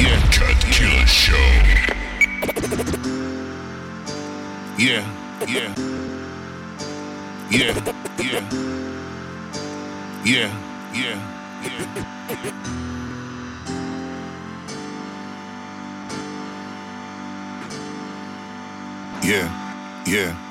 Yeah. Cut Killer Show. Yeah. Yeah. Yeah. Yeah. Yeah. Yeah. Yeah. Yeah. Yeah.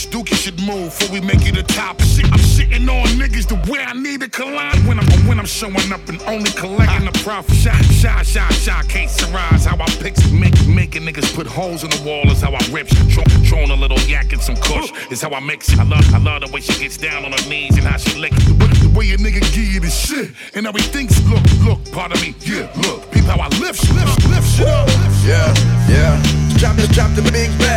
bounce, Dookie should move before we make it a top. I'm sitting on niggas the way I need to collide when I'm when I'm showing up and only collecting the profit. Shot, shot, shot, shot. Can't surprise how I picks make making niggas put holes in the wall is how I rip. Throwing a little yak and some kush is how I mix. I love I love the way she gets down on her knees and how she lick. The way a nigga give you the shit and how he thinks. Look, look, part of me, yeah, look. People how I lift, lift, lift shit up. Lift, yeah, yeah. Drop, the, drop the big bang.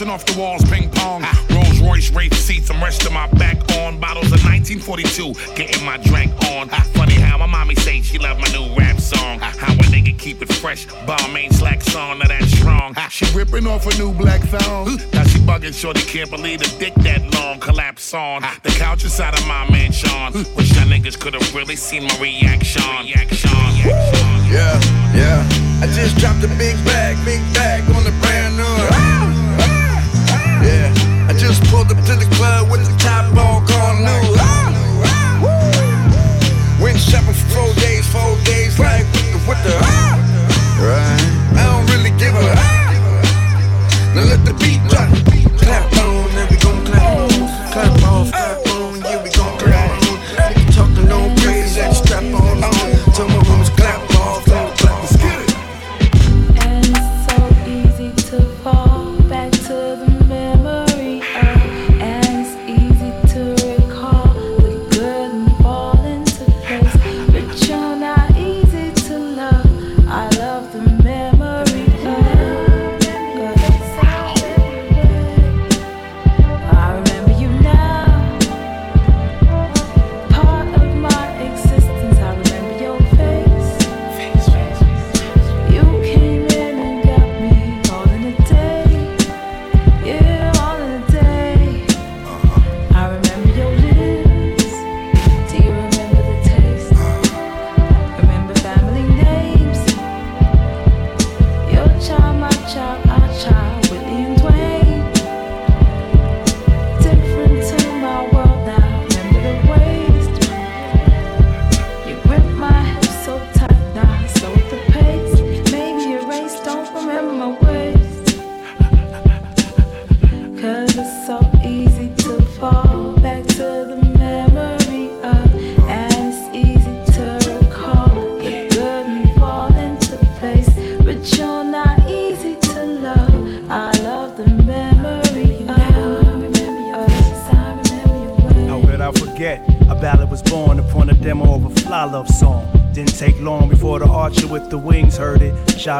bouncing off the walls, ping pong. Rolls Royce, rape seats, I'm resting my back on. Bottles of 1942, getting my drink on. Funny how my mommy say she love my new rap song. How a nigga keep it fresh, bomb ain't slack song, now that's strong. She ripping off a new black thong. now she bugging, shorty can't believe the dick that long. Collapse on the couch inside of my man Sean. Wish y'all niggas could've really seen my reaction. reaction. reaction. Yeah, yeah. I just dropped a big bag, big bag on the brand new. Yeah, I just pulled up to the club with the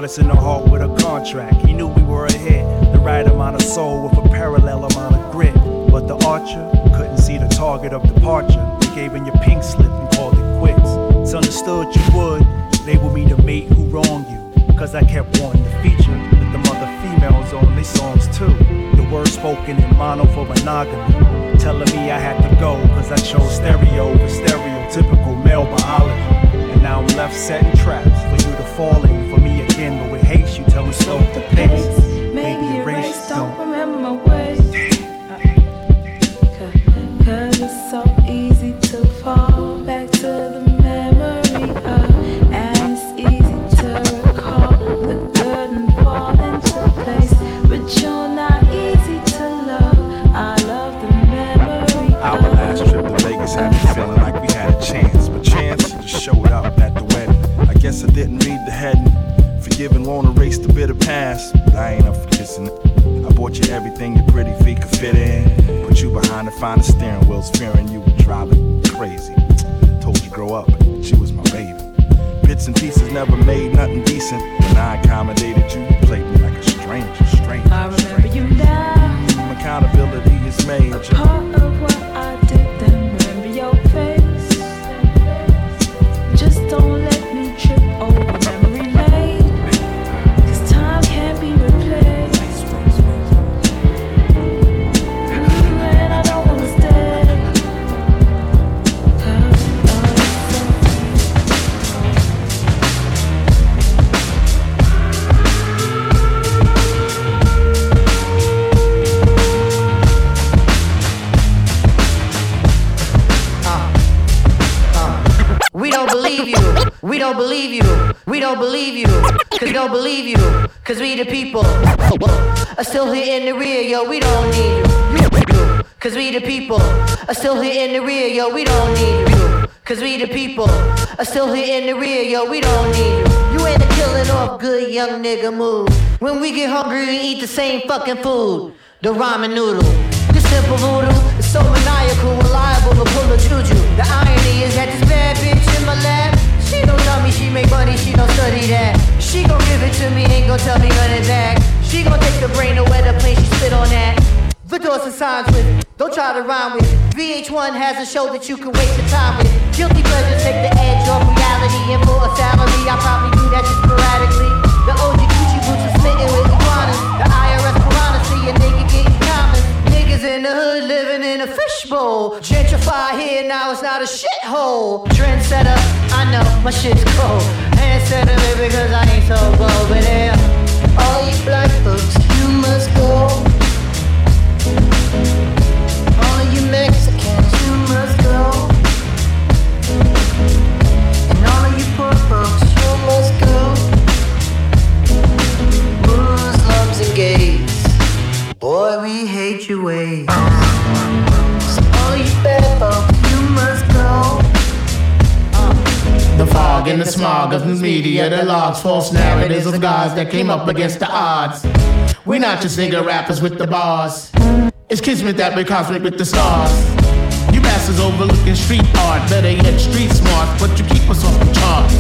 goddess in the hall. We don't believe you. Cause we don't believe you. Cause we the people are still here in the rear, yo. We don't need you. Cause we the people are still here in the rear, yo. We don't need you. Cause we the people are still here in the rear, yo. We don't need you. You ain't a killing off good young nigga move. When we get hungry, we eat the same fucking food. The ramen noodle. This simple voodoo is so maniacal, reliable to pull a juju. The irony is that this bad bitch she make money, she don't study that. She gon' give it to me, ain't gon' tell me of that. She gon' take the brain to where the plane, she spit on that. The doors and signs with, don't try to rhyme with. VH1 has a show that you can waste your time with. Guilty pleasures take the edge off reality, and for a salary, I probably do that just sporadically. The OG Gucci boots are smitten with iguanas. In the hood living in a fishbowl. Gentrify here, now it's not a shithole. Trendsetter, I know my shit's cold. Handsetter, maybe because I ain't so. But yeah, all you black folks, you must go. All you Mexicans, you must go. And all of you poor folks, the smog of the media, the logs, false narratives of gods that came up against the odds. We're not just nigga rappers with the bars. It's kismet that we're cosmic with the stars. Bastards overlooking street art, better yet street smart, but you keep us off the chart.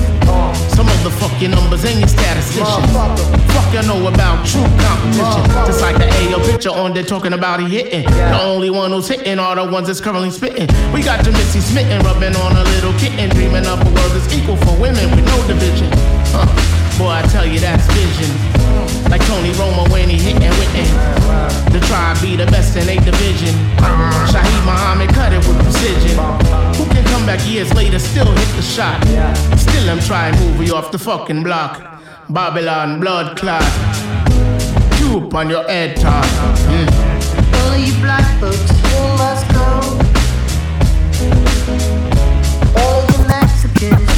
Some of the fuck numbers and your statisticians. Fuck you know about true competition. Just like the AO picture on there talking about he hitting. The only one who's hitting are the ones that's currently spitting. We got your Missy smitten, rubbing on a little kitten, dreaming up a world that's equal for women with no division. Huh. Boy, I tell you that's vision. Like Tony Romo when he hitting Witten. The tribe be the best in eight division. Shaheed Muhammad cut it with precision. Who can come back years later, still hit the shot? Still I'm trying to move you off the fucking block. Babylon blood clot. Tube on your head top. Mm. All you black folks, you must go. All you Mexicans,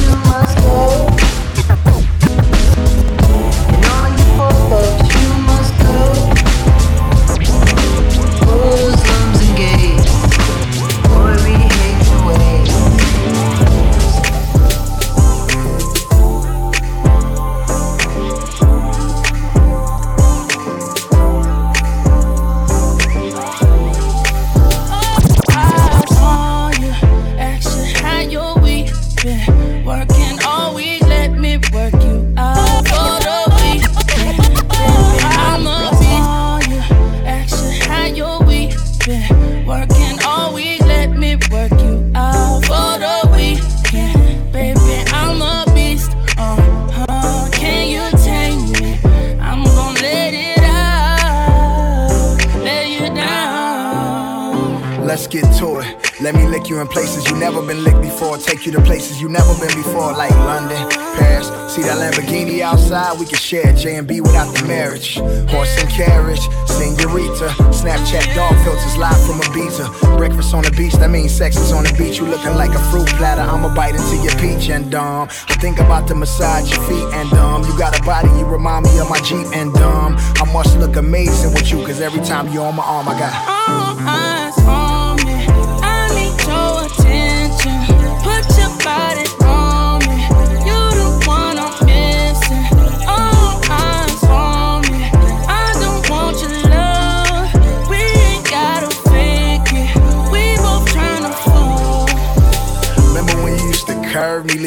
you're on my arm, I got.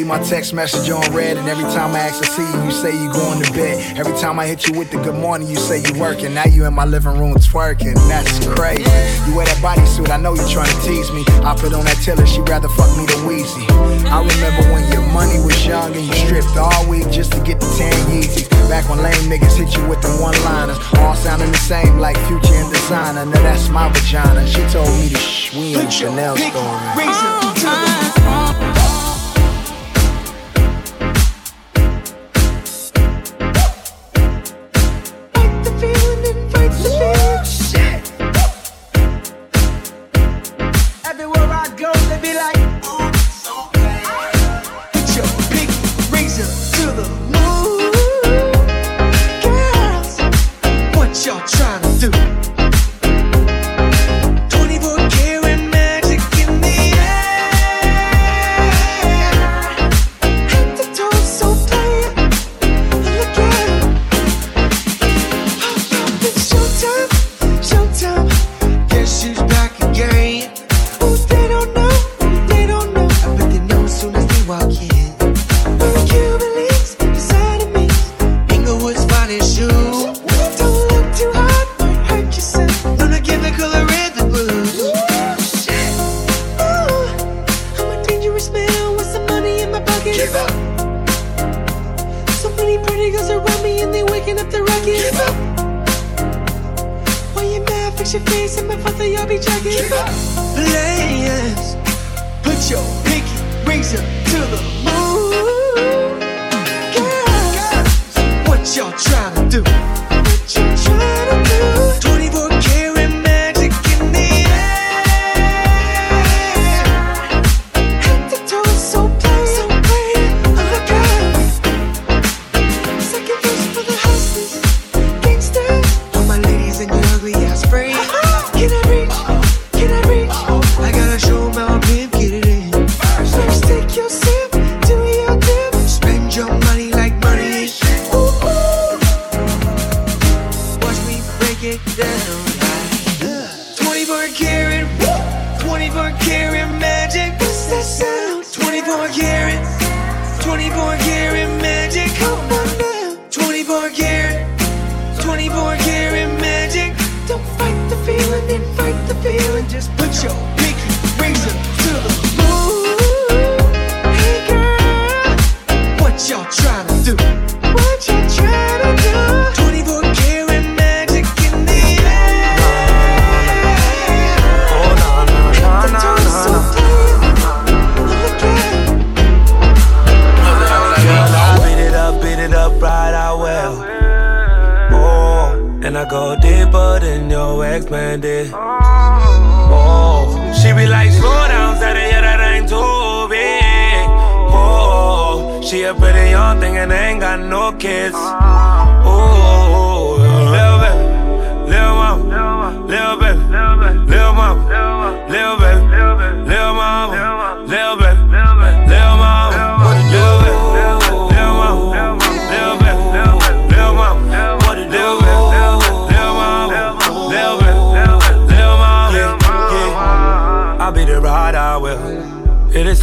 My text message on red, and every time I ask to see you, you say you going to bed. Every time I hit you with the good morning, you say you working. Now you in my living room twerking. That's crazy. You wear that bodysuit, I know you trying to tease me. I put on that tiller, she rather fuck me than Weezy. I remember when your money was young and you stripped all week just to get the 10 Yeezys. Back when lame niggas hit you with the one liners, all sounding the same like Future and Desiigner. Now that's my vagina. She told me to shh, we in Chanel story. Everywhere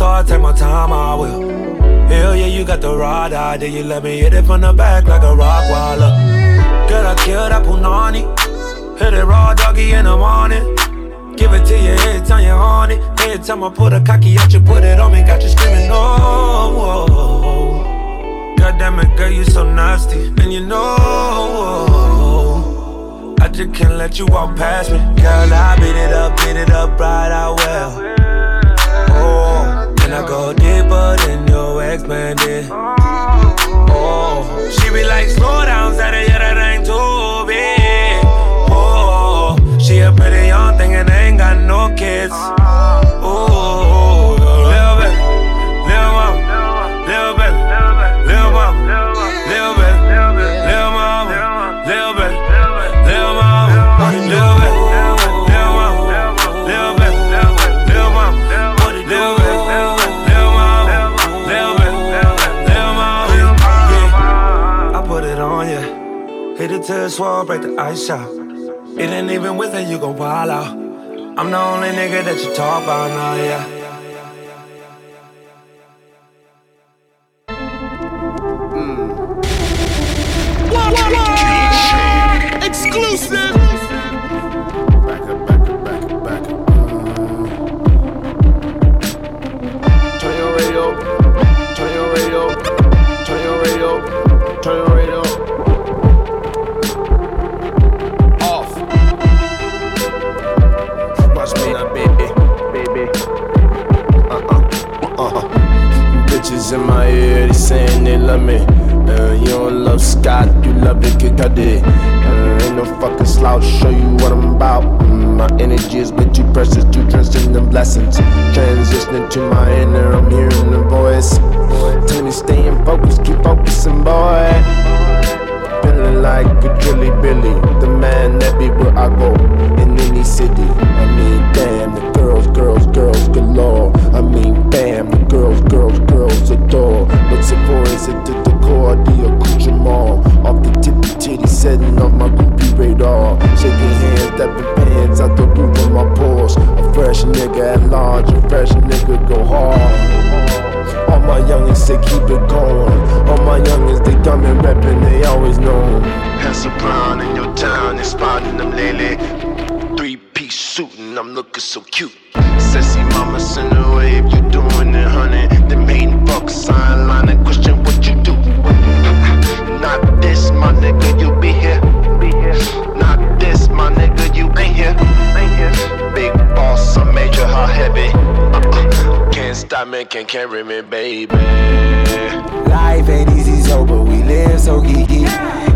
will. Is hard, take my time, I will. Hell yeah, you got the rod idea. You let me hit it from the back like a rock waller. Girl, I kill that punani. Hit it raw doggy in the morning. Give it to you every time you on it. Every time I put a cocky at you, put it on me, got you screaming, no. God damn it, girl, you so nasty. And you know, I just can't let you walk past me. Girl, I beat it up, beat it up right out well. And I go deeper than your ex man did. Oh, she be like, slow down, said it, yeah, that ain't too big. Oh, she a pretty young thing and ain't got no kids. Oh, Hit it to the swole, break the ice out. It ain't even with it, you go wild out. I'm the only nigga that you talk about now, yeah. exclusive. In my ear, they saying they love me. Uh, you don't love Scott, you love the kick I did. Uh, ain't no fucking slouch, show you what I'm about. Mm, my energy is way too precious, too drenched in them blessings. Transitioning to my inner, I'm hearing the voice. Tell me staying focused, keep focusing, boy. Feeling like a Drilly Billy, the man that be where I go in any city. I mean, damn, the girls, girls, girls galore. Girls adore. But Sephora's it the core, the accoutrement. Off the tippy titty, setting off my groupie radar. Shaking hands, stepping pants out the roof of my pores. A fresh nigga at large, a fresh nigga go hard. All my youngins say keep it going. All my youngins they coming reppin', they always know. Pass a brown in your town, they spotting them lately. Three piece suit and I'm looking so cute. Sassy mama away can't carry me, baby. Life ain't easy, so but we live so geeky.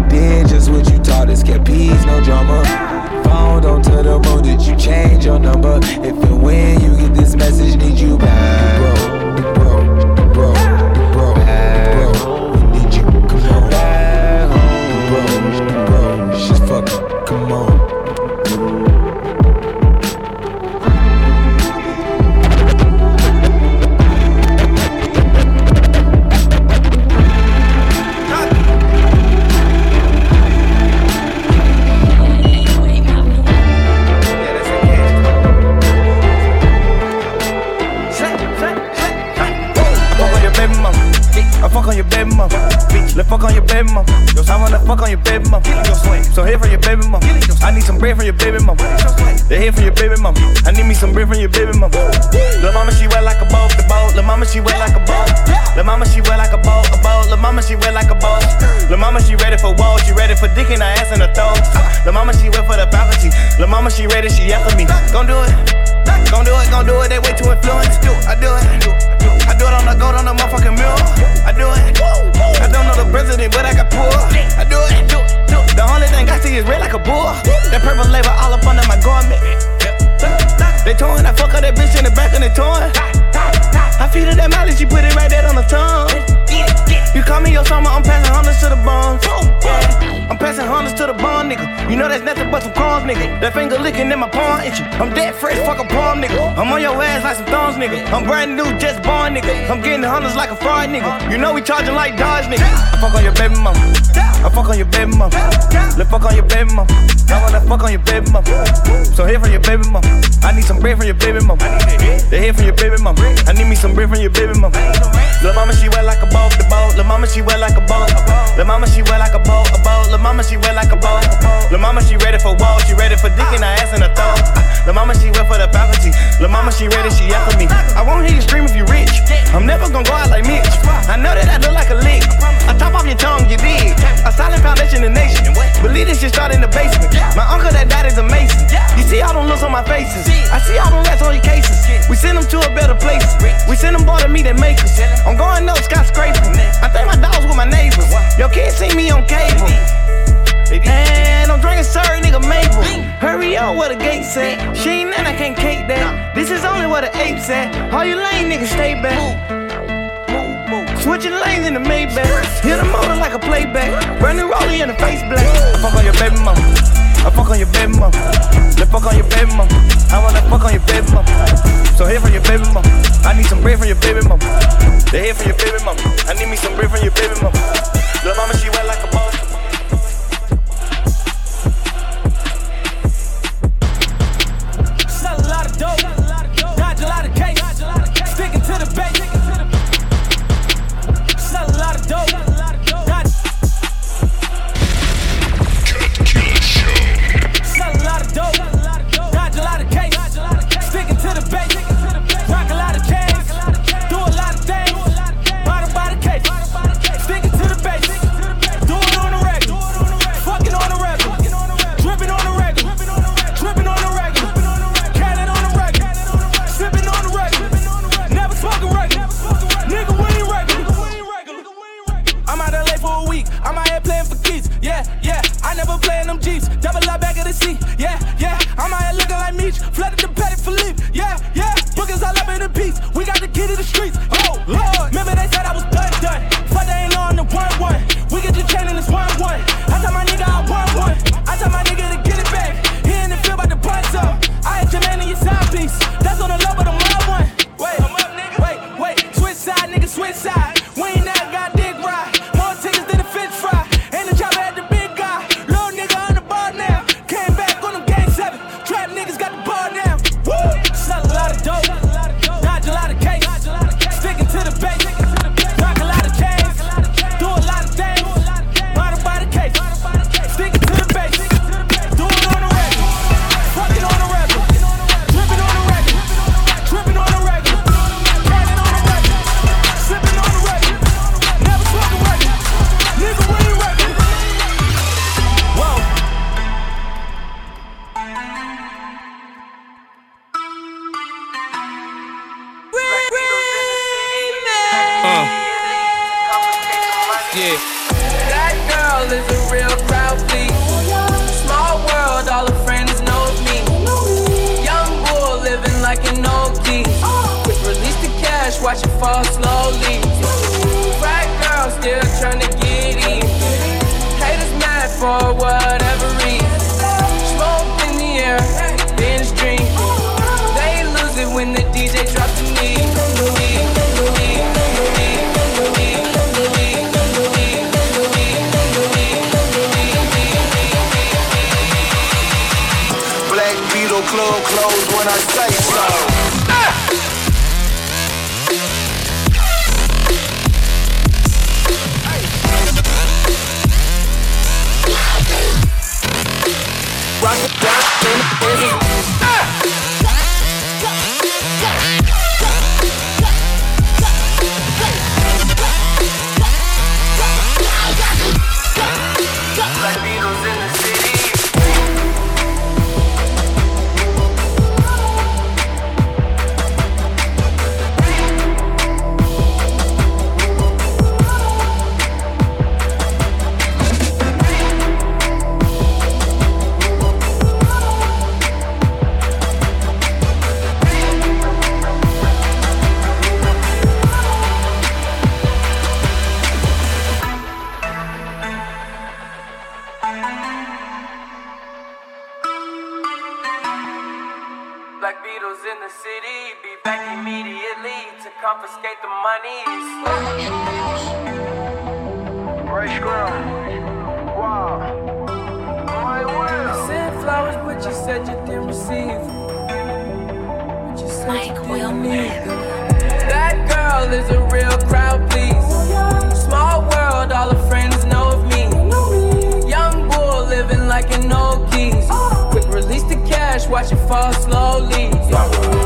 Did just what you taught us, kept peace, no drama. Phone don't tell the moon that you change your number. If and when you get this message, need you back. Bro, Here from your baby mama. I need some bread from your baby mama. They here from your baby mama. I need me some bread from your baby mama. Lil' mama, she wet like a boat, the boat. Lil' mama, she wet like a boat. Lil' mama, she wet like a boat, a boat. Lil' mama, she wet like a boat. Lil' mama, she ready for war. She ready for dick in her ass and her throat. Lil' mama, she wet for the faculty. Lil' mama, she ready, she after me. Gon' do it. Gon' do it, gon' do it, they way too influenced. I do it. I do it on the gold on the motherfucking mirror. I do it. I don't know the president, but I got poor. I do it. The only thing I see is red like a bull. That purple label all up under my garment. They torn, I fuck up that bitch in the back and they torn. I feed her that mileage, you put it right there on the tongue. You call me your summer, I'm passing hundreds to the bones. Yeah. I'm passing hundreds to the bone, nigga. You know that's nothing but some crumbs, nigga. That finger licking in my palm itching. I'm dead fresh, fuck a palm, nigga. I'm on your ass like some thongs, nigga. I'm brand new, just born, nigga. I'm getting hundreds like a fraud, nigga. You know we charging like Dodge, nigga. I fuck on your baby mama. I fuck on your baby mama. Let's fuck on your baby mama. I wanna fuck on your baby mama. So here from your baby mama. I need some bread from your baby mama. They here from your baby mama. I need me some bread from your baby mama. Lil' mama, she wet like a boat, the boat. Lil' mama, she wet like a boat. Lil' mama, she wet like a boat, a boat. Lil' mama, she wet like a boat. Lil' mama, she ready for war. She ready for dick in her ass and her throat. Lil' mama, she wet for the faculty. Lil' mama, she ready, she after me. I won't hear you scream if you rich. I'm never gonna go out like Mitch. I know that I look like a lick. I top off your tongue, you dig. A solid foundation in the nation. Believe this shit start in the basement. My uncle that died is amazing. You see all them looks on my faces. I see all them rats on your cases. We send them to a better place. We send them boy to me meet their makers. I'm going up skyscraping. I think my dogs with my neighbors. Your kids see me on cable. And I'm drinking sir, nigga Maple. Hurry up where the gates at. She ain't nothing, I can't cake that. This is only where the apes at. All you lame niggas stay back. Switching lanes in the Maybach. Hit the motor like a playback. Brand new rollie in the face black. I fuck on your baby mama. I fuck on your baby mama. Let's fuck on your baby mama. I wanna fuck on your baby mama. So here from your baby mama. I need some bread from your baby mama. They here from your baby mama. I need me some bread from your baby mama. Little mama, she wet like a boat. watch it fall slowly. Yeah.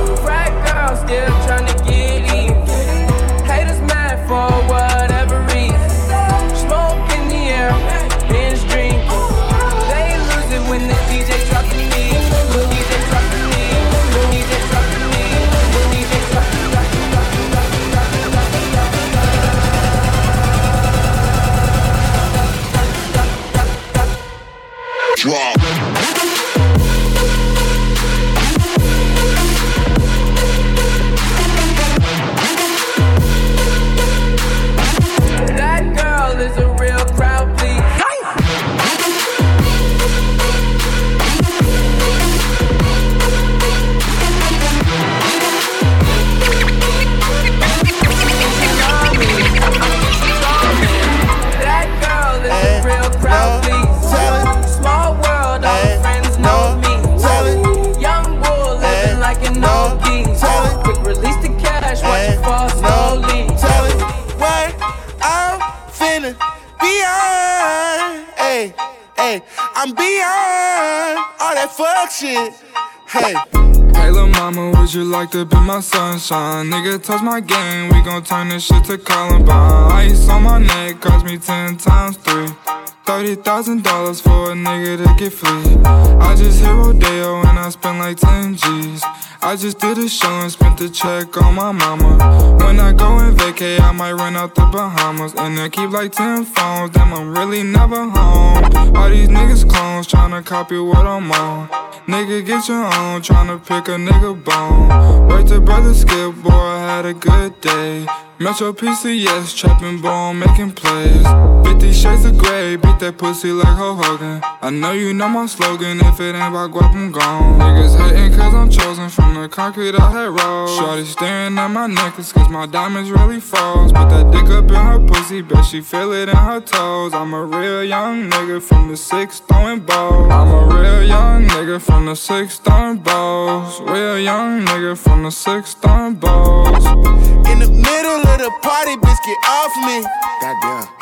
finna be. Hey, hey, I'm beyond all that fuck shit. Hey. Hey, little mama, would you like to be my sunshine? Nigga, touch my game, we gon' turn this shit to Columbine. Ice on my neck, cost me ten times three. $30,000 for a nigga to get free. I just hit Rodeo and I spent like 10 G's. I just did a show and spent the check on my mama. When I go and vacay, I might run out the Bahamas. And I keep like 10 phones, then I'm really never home. All these niggas clones tryna copy what I'm on. Nigga, get your own, tryna pick a nigga bone. Wait to brother skip, boy, I had a good day. Metro PCS, trapping bone, making plays. 50 shades of gray, beat that pussy like Hulk Hogan. I know you know my slogan, if it ain't about guap, I'm gone. Niggas hating cause I'm chosen from the concrete I had rolled. Shorty staring at my necklace cause my diamonds really froze. Put that dick up in her pussy, bet she feel it in her toes. I'm a real young nigga from the six throwing balls. I'm a real young nigga from the six throwing balls. Real young nigga from the six throwing balls. In the middle of the party, bitch, get off me. Goddamn.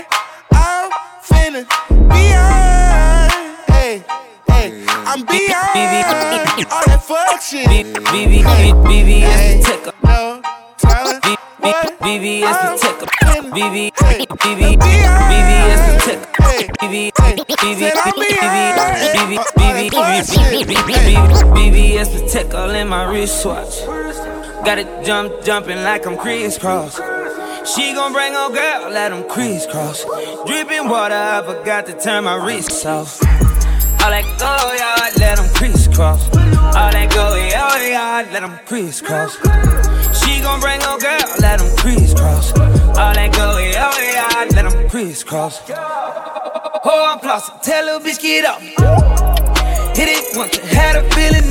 shit. BB, BBS the ticker. no BBS the ticker. finna BB, Hey, BB, beyond. BBS the ticker. Hey, BB, hey, BB, said I'm BB, beyond BB, all that fuck shit. BB, BBS the tickle in my wristwatch. Got it jump, jumping like I'm Kris Kross. She gon' bring her girl, let them crisscross. Dripping water, I forgot to turn my wrists off. All that go yard, let them crisscross. All that Goyard, let them crisscross. She gon' bring her girl, let them crisscross. All that Goyard, let them crisscross. Oh, I'm tell little bitch get up. Hit it once, had a feeling. Yeah.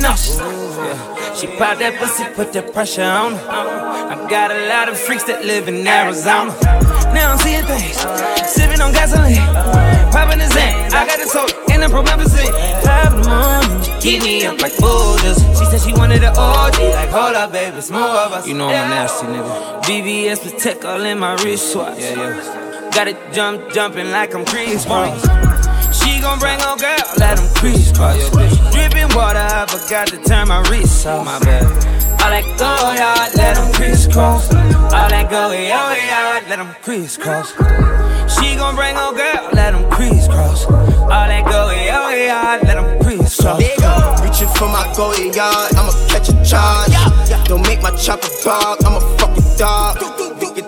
She popped that pussy, put that pressure on her. I got a lot of freaks that live in Arizona. Now I'm seeing things, sipping on gasoline, popping the Xan. I got the soda and the promethazine. Five in the morning, keep me up like boulders. She said she wanted an OG, like hold up, baby, it's more of us. You know I'm a nasty nigga. VVS Patek all in my wristwatch. Yeah, yeah. Got it jump, jumping like I'm Kris Kross. She gon' bring her girl, let them crisscross. Dripping water, I forgot to turn my wrist off. My bad. All that go yard, let them crisscross. All that Goyard, let them crisscross. She gon' bring her girl, let them crisscross. All that Goyard, let them crisscross. Reaching for my goal yard, I'ma catch a charge. Don't make my chopper dog, I'm a fucking dog.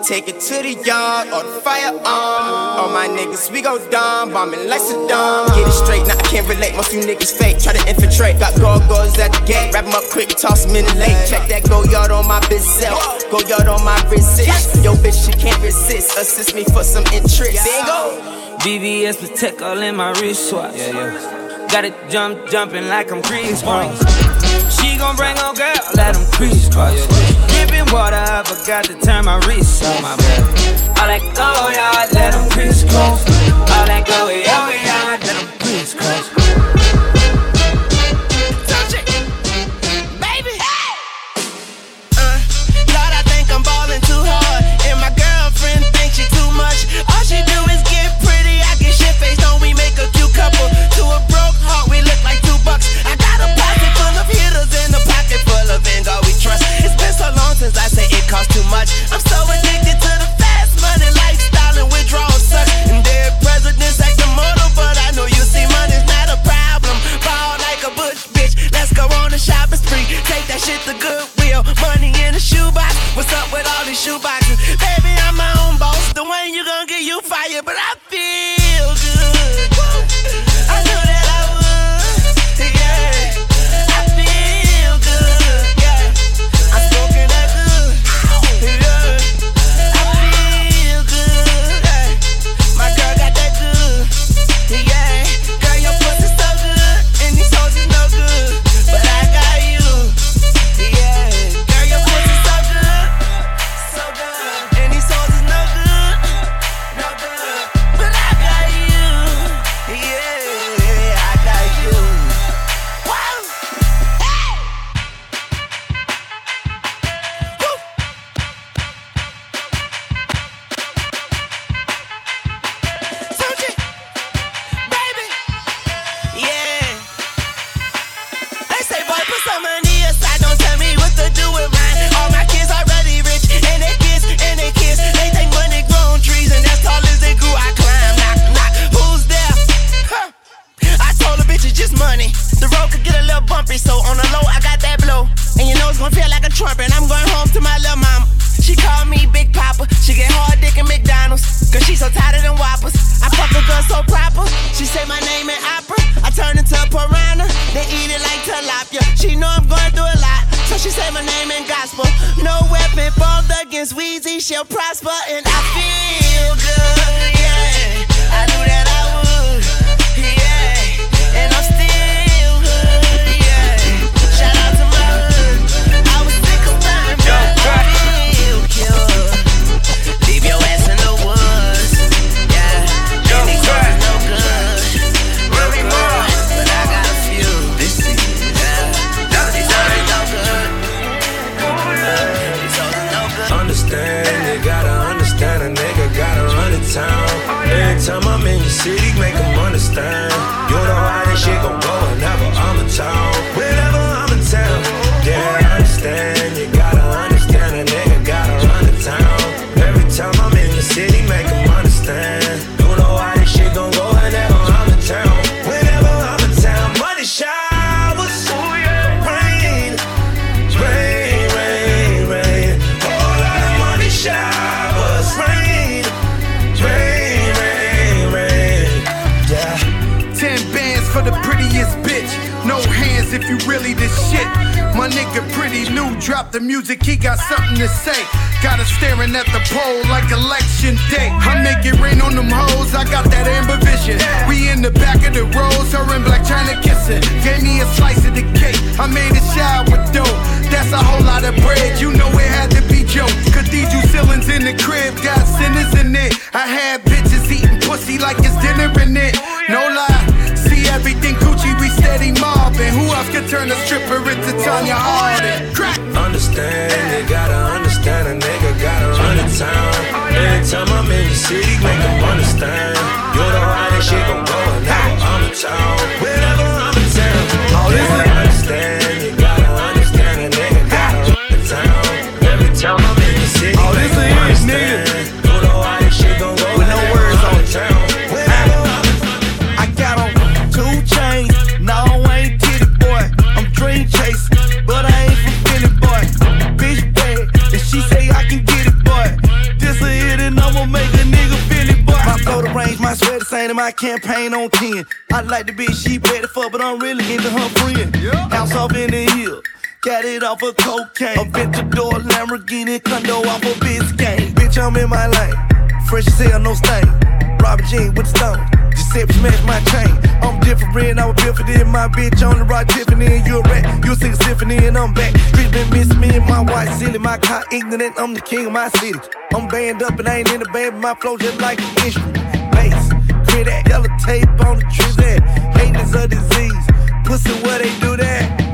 We can take it to the yard or the firearm. All my niggas, we go dumb, bombing like Saddam. Get it straight, now I can't relate. Most you niggas fake, try to infiltrate. Got gargoyles at the gate, wrap 'em up quick, toss 'em in the lake. Check that Goyard on my bezel, go yard on my resist. Yo, bitch, she can't resist. Assist me for some interest. Bingo. VVS Patek all in my wristwatch. Yeah, yeah. Got it jump, jumping like I'm Kris She gon' bring her girl, let them crisscross. Dripping I forgot to turn my wrist on My go yard, let them crisscross. All that I had bitches eating pussy like it's dinner in it. No lie, see everything Gucci, we steady mobbing. Who else could turn a stripper into Tanya Harding? Crack! Understand, you gotta understand a nigga gotta run the town. Every time I'm in the city, make make 'em understand. You know how this shit gon' go whenever I'm in town. Whenever I'm in town, oh, you gotta same and my campaign on 10. I like the bitch she ready for, but I'm really into her friend. House off in the hill. Got it off of cocaine. A Ventador Lamborghini condo off of Biscayne. Bitch, I'm in my lane. Fresh as hell, no stain. Robert Jean with the stone. Giuseppe smash my chain. I'm different, I was built for this. My bitch on the rock Tiffany, and you a rat. You sing a symphony, and I'm back. Street been miss me and my white silly. My car ignorant, I'm the king of my city. I'm banned up and I ain't in the band, but my flow just like an instrument. A disease. Pussy, where they do that?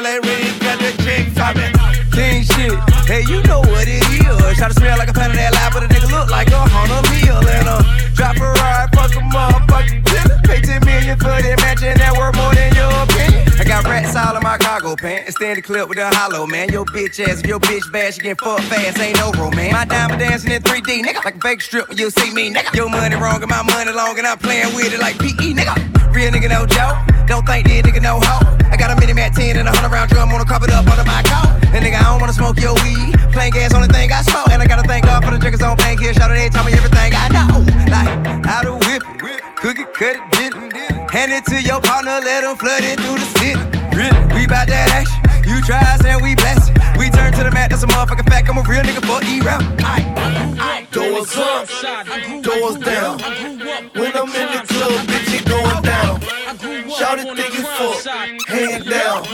LA Reed got topping. King shit. Hey, you know what it is. Try to smell like a pound of that but a nigga look like a meal. And uh, drop a ride, fuck a motherfucking. Pay 10 million for that mansion that worth more than your opinion. I got rats all in my cargo pants. The clip with a hollow, man. Your bitch ass, if your bitch bad, she get fucked fast. Ain't no romance. My diamond dancing in 3D, nigga. Like a fake strip when you see me, nigga. Your money wrong and my money long, and I'm playing with it like PE, nigga. Real nigga, no joke. Don't think this nigga no hoe. I got a mini Mac 10 and a 100 round drum on a carpet up under my coat. And nigga, I don't wanna smoke your weed. Plain gas, only thing I smoke. And I gotta thank God for the drinkers on pain kill. Shout out, they tell me everything I know. Like, how to whip it, cook it, cut it, dip it. Hand it to your partner, let him flood it through the city. We bout that action. You try motherfucking fact. I'm a real nigga for E-rap. Doors up, doors down. When I'm in the club, bitch, it going down. Shout it think you fuck, hand down,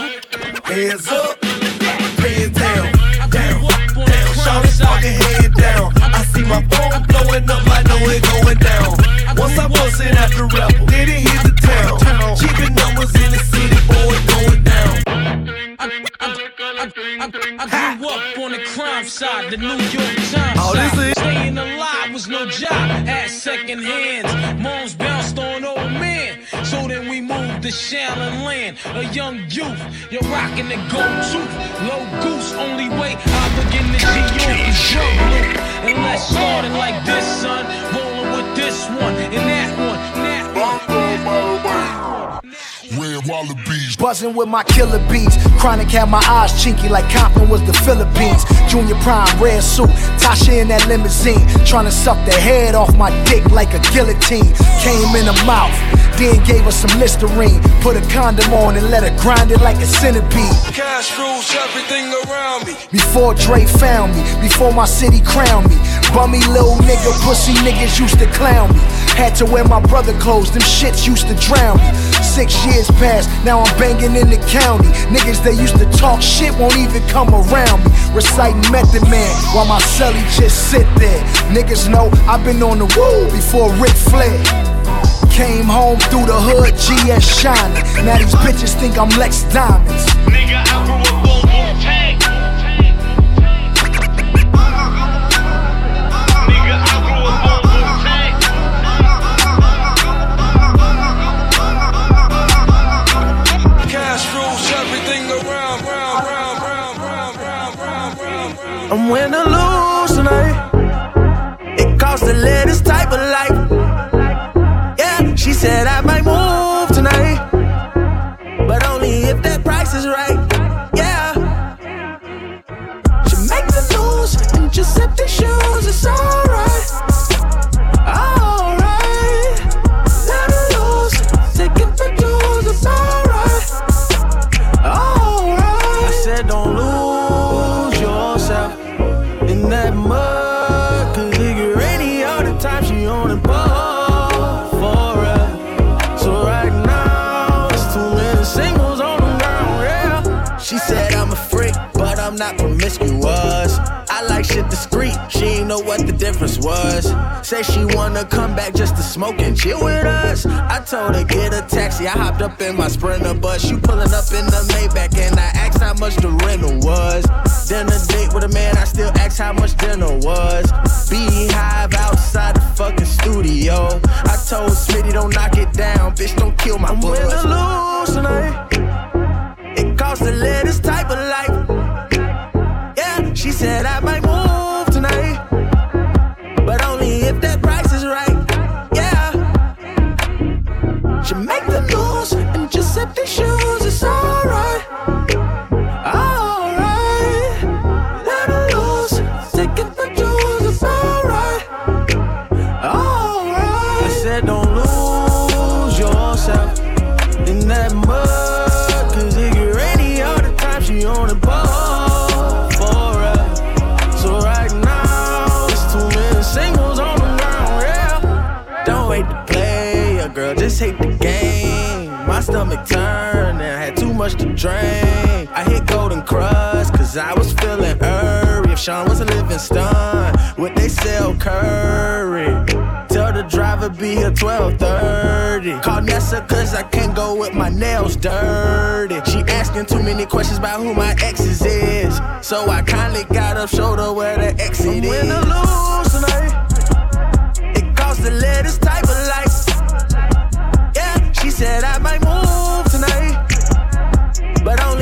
hands up, hands down, down, down. Shout it fucking head down. I see my phone blowing up, I know it going down. Once I bust it the rapper, then it hit the town. Keeping numbers in the city, boy, going down. I grew up on the crime side, the New York Times Oh, side. Staying alive was no job, had second hands. Moms bounced on old man, so then we moved to Shaolin Land. A young youth, you're rocking the gold tooth. Low goose, only way I begin to see you is your blue. And let's start it like this, son. Rolling with this one and that one, and that one. Red, wallabies. Buzzing with my killer beats. Chronic had my eyes chinky like Compton was the Philippines. Junior Prime, red suit. Tasha in that limousine. Trying to suck the head off my dick like a guillotine. Came in the mouth. Then gave her some Listerine. Put a condom on and let her grind it like a centipede. Cash rules everything around me. Before Dre found me, before my city crowned me. Bummy little nigga, pussy niggas used to clown me. Had to wear my brother clothes, them shits used to drown me. Six years passed, now I'm banging in the county. Niggas that used to talk shit won't even come around me. Reciting Method Man while my celly just sit there. Niggas know I've been on the woo before Rick Flair. Came home through the hood, GS shining. Now these bitches think I'm Lex Diamonds. I'm win or lose tonight. It costs live this type of life. Yeah, she said I might discreet. She ain't know what the difference was. Say she wanna come back just to smoke and chill with us. I told her get a taxi. I hopped up in my Sprinter bus. You pulling up in the Maybach and I asked how much the rental was. Then Dinner date with a man, I still asked how much dinner was. Beehive outside the fucking studio. I told Smitty don't knock it down, bitch don't kill my buzz. I'm lose tonight. It costs to live this type of life. Yeah, she said I might move Jamaica. Much to drink. I hit Golden Crust, cause I was feeling airy. If Sean was a living stun, would they sell curry? Tell the driver be here 12:30. Call Nessa cause I can't go with my nails dirty. She asking too many questions about who my exes is. So I kindly got up, showed her where the exit is. Win or lose eh? tonight. It costs live this type of life. Yeah, she said I might move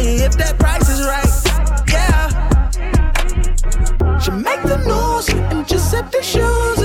if that price is right. Yeah, she make the news and Giuseppe shoes. It's alright,